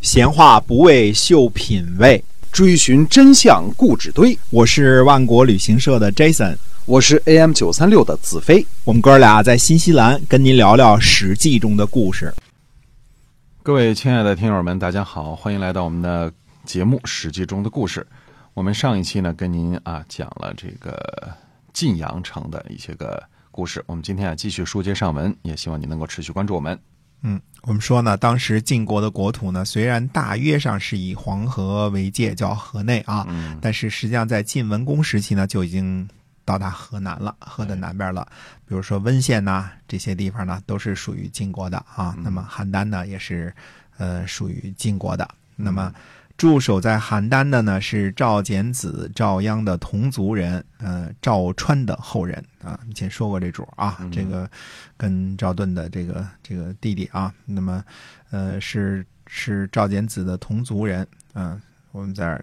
闲话不为秀品味，追寻真相故纸堆。我是万国旅行社的 Jason，我是 AM 九三六的子飞。我们哥俩在新西兰跟您聊聊《史记》中的故事。各位亲爱的听友们，大家好，欢迎来到我们的节目《史记》中的故事。我们上一期呢，跟您啊讲了这个晋阳城的一些个故事。我们今天啊继续书接上文，也希望您能够持续关注我们。嗯，我们说呢，当时晋国的国土呢，虽然大约上是以黄河为界，叫河内啊，嗯但是实际上在晋文公时期呢，就已经到达河南了，河的南边了。比如说温县呐、这些地方呢，都是属于晋国的啊。那么邯郸呢，也是呃属于晋国的。那么驻守在邯郸的呢是赵简子、赵鞅的同族人，呃，赵川的后人啊。以前说过这主啊，这个跟赵盾的这个这个弟弟啊，那么呃是是赵简子的同族人，嗯、我们在这儿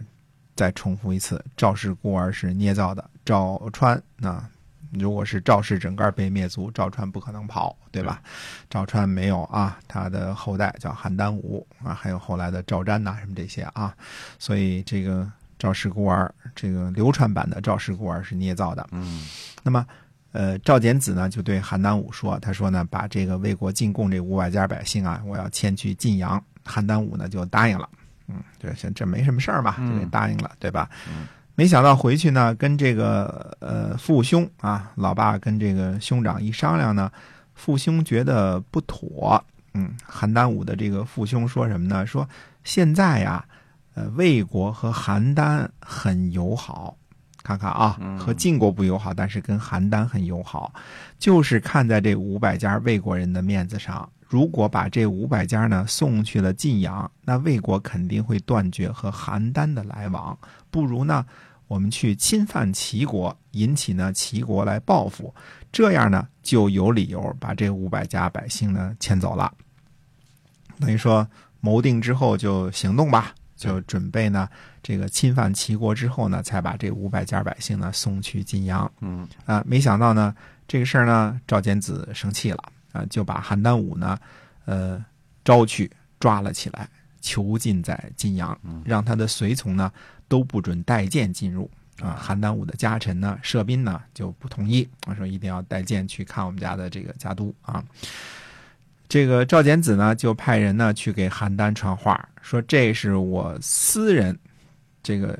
再重复一次，赵氏孤儿是捏造的，赵川啊。如果是赵氏整个被灭族，赵川不可能跑，对吧？赵川没有啊，他的后代叫邯郸武啊，还有后来的赵瞻呐、什么这些啊，所以这个赵氏孤儿，这个流传版的赵氏孤儿是捏造的。嗯那么，呃，赵简子呢就对邯郸武说，他说呢，把这个魏国进贡这五百家百姓啊，我要迁去晋阳。邯郸武呢就答应了，嗯，这这这没什么事儿嘛，嗯就给答应了，对吧？嗯没想到回去呢，跟这个呃父兄啊，老爸跟这个兄长一商量呢，父兄觉得不妥。嗯，邯郸武的这个父兄说什么呢？说现在呀，呃，魏国和邯郸很友好，看看啊，嗯和晋国不友好，但是跟邯郸很友好，就是看在这五百家魏国人的面子上。如果把这五百家呢送去了晋阳，那魏国肯定会断绝和邯郸的来往。不如呢，我们去侵犯齐国，引起呢齐国来报复，这样呢就有理由把这五百家百姓呢迁走了。等于说谋定之后就行动吧，就准备呢这个侵犯齐国之后呢，才把这五百家百姓呢送去晋阳。嗯啊，没想到呢，这个事儿呢，赵简子生气了啊，就把邯郸武呢，呃，招去抓了起来，囚禁在晋阳，让他的随从呢都不准带剑进入。啊，邯郸武的家臣呢，射宾呢就不同意，啊，说一定要带剑去看我们家的这个家督啊。这个赵简子呢，就派人呢去给邯郸传话，说这是我私人这个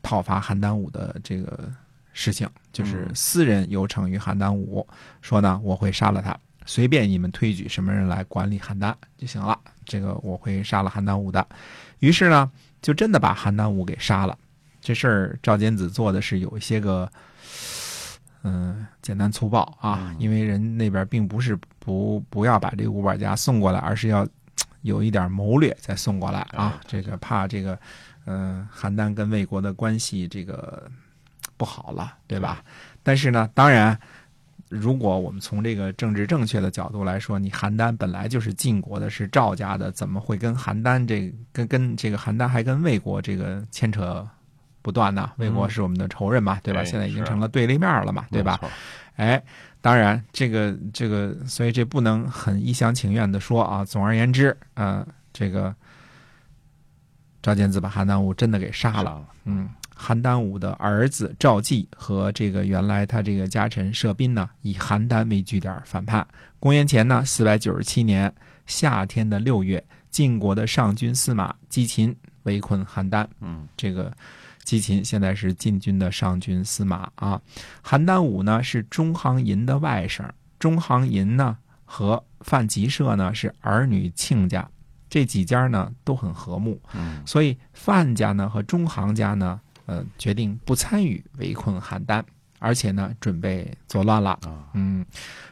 讨伐邯郸武的这个事情，就是私人有惩于邯郸武，说呢我会杀了他，随便你们推举什么人来管理邯郸就行了，这个我会杀了邯郸武的。于是呢，就真的把邯郸武给杀了。这事儿赵简子做的是有一些个，嗯、简单粗暴啊，因为人那边并不是不不要把这五百家送过来，而是要有一点谋略再送过来啊。这个怕这个，嗯、邯郸跟魏国的关系这个不好了，对吧？但是呢，当然。如果我们从这个政治正确的角度来说，你邯郸本来就是晋国的，是赵家的，怎么会跟邯郸这跟跟这个邯郸还跟魏国这个牵扯不断呢？魏国是我们的仇人嘛，对吧？现在已经成了对立面了嘛，对吧？哎，当然，这个这个，所以这不能很一厢情愿的说啊。总而言之，呃，这个赵简子把邯郸武真的给杀了。嗯，邯郸武的儿子赵季和这个原来他这个家臣射宾呢，以邯郸为据点反叛。公元前呢四百九十七年夏天的六月，晋国的上军司马姬秦围困邯郸。嗯这个姬秦现在是晋军的上军司马啊。邯郸武呢是中行寅的外甥，中行寅呢和范吉社呢是儿女亲家，这几家呢都很和睦，嗯所以范家呢和中行家呢，呃，决定不参与围困邯郸，而且呢准备作乱了。啊嗯，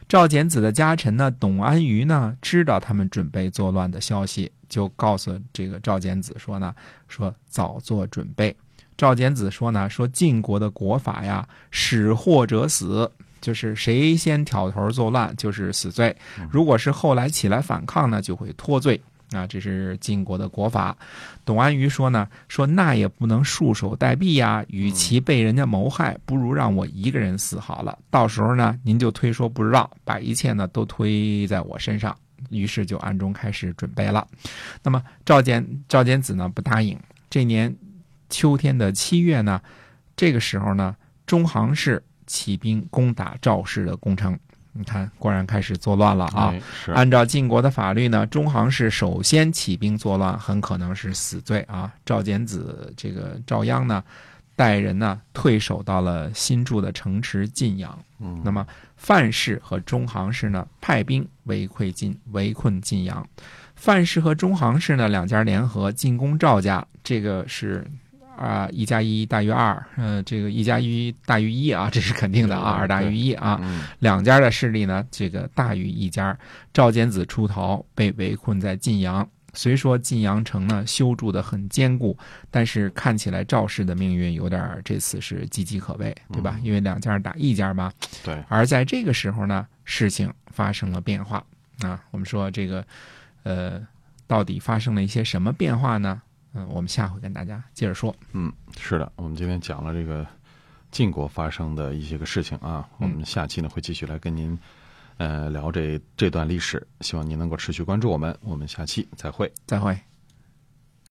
赵简子的家臣呢，董安于呢，知道他们准备作乱的消息，就告诉这个赵简子说呢，说早做准备。赵简子说呢，说晋国的国法呀，使祸者死，就是谁先挑头作乱就是死罪，如果是后来起来反抗呢，就会脱罪。啊，这是晋国的国法。董安于说呢，说那也不能束手待毙呀，与其被人家谋害，不如让我一个人死好了。到时候呢，您就推说不知道，把一切呢都推在我身上。于是就暗中开始准备了。那么赵简赵简子呢不答应。这年秋天的七月呢，这个时候呢，中行氏起兵攻打赵氏的宫城。你看，果然开始作乱了啊！哎是按照晋国的法律呢，中行氏首先起兵作乱，很可能是死罪啊。赵简子这个赵鞅呢，带人呢退守到了新筑的城池晋阳。嗯那么范氏和中行氏呢，派兵围困晋围困晋阳。范氏和中行氏呢两家联合进攻赵家，这个是啊、一加一大于二，嗯，这个一加一大于一啊，这是肯定的啊，二大于一啊。嗯两家的势力呢，这个大于一家。赵简子出逃，被围困在晋阳。虽说晋阳城呢修筑的很坚固，但是看起来赵氏的命运有点这次是岌岌可危，对吧？因为两家打一家嘛。对，而在这个时候呢，事情发生了变化啊。我们说这个，呃，到底发生了一些什么变化呢？嗯，我们下回跟大家接着说。嗯，是的，我们今天讲了这个晋国发生的一些个事情啊，我们下期呢会继续来跟您呃聊这这段历史，希望您能够持续关注我们，我们下期再会。再会。